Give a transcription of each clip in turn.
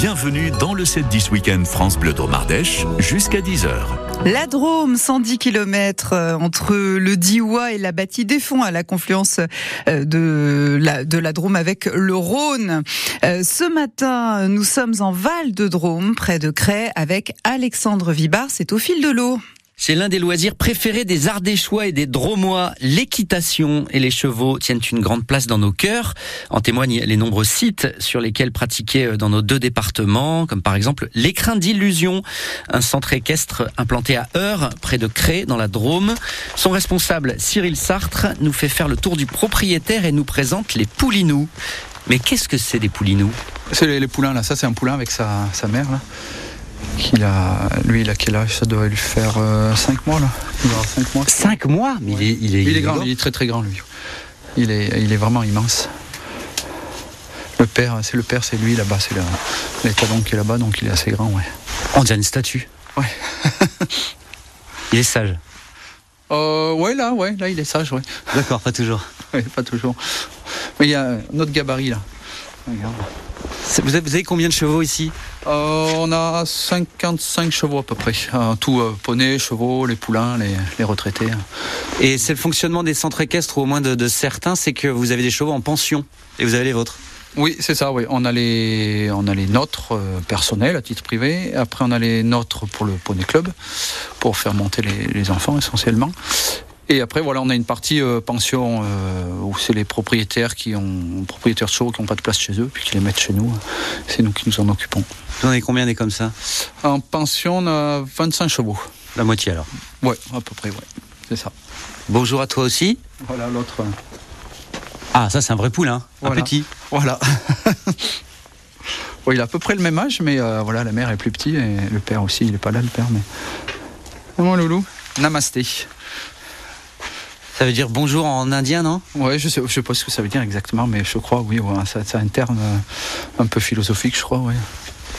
Bienvenue dans le 7-10 Week-end France Bleu Dromardèche jusqu'à 10h. La Drôme, 110 km euh, entre le Diois et la Bâtie des Fonds à la confluence euh, de la, Drôme avec le Rhône. Euh, ce matin, nous sommes en Val de Drôme, près de Cray, avec Alexandre Vibar. C'est au fil de l'eau. C'est l'un des loisirs préférés des Ardéchois et des Dromois. L'équitation et les chevaux tiennent une grande place dans nos cœurs. En témoignent les nombreux sites sur lesquels pratiquer euh, dans nos deux départements, comme par exemple l'écrin d'illusion, un centre équestre implanté à Heure, près de Cré, dans la Drôme. Son responsable, Cyril Sartre, nous fait faire le tour du propriétaire et nous présente les poulinous. Mais qu'est-ce que c'est des poulinous? C'est les, poulains là, ça c'est un poulain avec sa, sa mère là a, lui, il a quel âge? Ça doit lui faire 5 euh, mois là. Il 5 mois. 5 mois? Mais il, est, il, est, il, est, grand, il est très très grand lui. Il est, il est vraiment immense. Le père, c'est le père, c'est lui là-bas, c'est l'étalon qui est là-bas, donc il est assez grand, ouais. On dirait une statue. Ouais. il est sage. Euh, ouais, là, ouais, là, il est sage, ouais. D'accord, pas toujours. ouais, pas toujours. Mais il y a notre gabarit là. Regarde. Vous avez, combien de chevaux ici euh, On a 55 chevaux à peu près. Euh, tout euh, poney, chevaux, les poulains, les, retraités. Et c'est le fonctionnement des centres équestres, ou au moins de, certains, c'est que vous avez des chevaux en pension et vous avez les vôtres oui, c'est ça, oui. On a les, on a les nôtres personnels à titre privé. Après, on a les nôtres pour le Poney Club, pour faire monter les enfants essentiellement. Et après, voilà, on a une partie euh, pension euh, où c'est les propriétaires qui ont propriétaires de chevaux qui n'ont pas de place chez eux, puis qui les mettent chez nous. C'est nous qui nous en occupons. Vous en avez combien des comme ça En pension, on a 25 chevaux. La moitié alors Ouais, à peu près, ouais. C'est ça. Bonjour à toi aussi. Voilà l'autre. Ah, ça c'est un vrai poulain, un petit. Voilà. il a à peu près le même âge, mais euh, voilà, la mère est plus petite et le père aussi, il est pas là le père, mais. Loulou? Namasté. Ça veut dire bonjour en indien, non? Ouais, je sais, je sais pas ce que ça veut dire exactement, mais je crois, oui, c'est un terme euh, un peu philosophique, je crois, oui.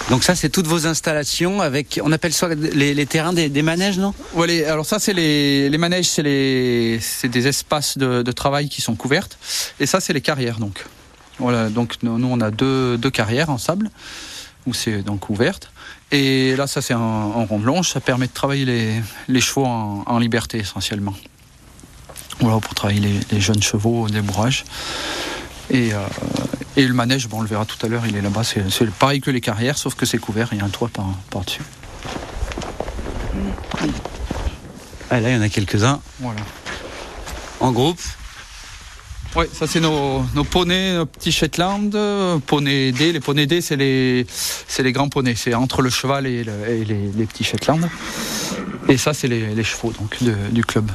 Donc ça, c'est toutes vos installations avec, on appelle ça les, terrains des, manèges, non? Oui, alors ça, c'est les, manèges, c'est des espaces de, travail qui sont couvertes, et ça, c'est les carrières, donc. Voilà, donc nous, on a deux, carrières en sable où c'est donc ouverte. Et là, ça, c'est en, ronde longe, ça permet de travailler les, chevaux en liberté essentiellement. Voilà, pour travailler les, jeunes chevaux au débourrage. Et, euh, et, le manège, bon, on le verra tout à l'heure, il est là-bas. C'est pareil que les carrières, sauf que c'est couvert, il y a un toit par-dessus. ah, là, il y en a quelques-uns. Voilà. En groupe Oui, ça c'est nos, nos, poneys, nos petits Shetland, poneys D. Les poneys D, c'est les, les grands poneys. C'est entre le cheval et, les, petits Shetland. Et ça, c'est les, chevaux donc, du club.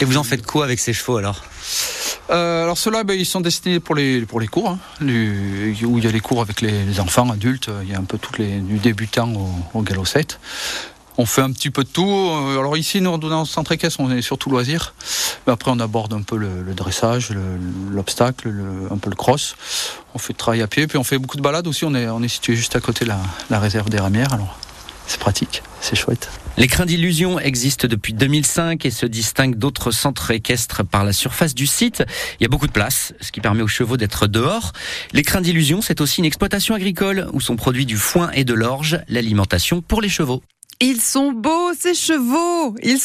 Et vous en faites quoi avec ces chevaux alors? Euh, alors ceux-là, ben, ils sont destinés pour les, pour les cours, hein. où il y a les cours avec les, enfants, adultes, il y a un peu toutes les, du débutant au, galop 7. On fait un petit peu de tout. Euh, alors ici, nous, dans le centre équestre, on est surtout loisir. Mais après, on aborde un peu le, dressage, l'obstacle, un peu le cross. On fait de travail à pied, puis on fait beaucoup de balades aussi. On est, on est situé juste à côté de la réserve des ramières. Alors, c'est pratique, c'est chouette. L'écrin d'illusion existe depuis 2005 et se distingue d'autres centres équestres par la surface du site. Il y a beaucoup de place, ce qui permet aux chevaux d'être dehors. L'écrin d'illusion, c'est aussi une exploitation agricole où sont produits du foin et de l'orge, l'alimentation pour les chevaux. Ils sont beaux, ces chevaux Ils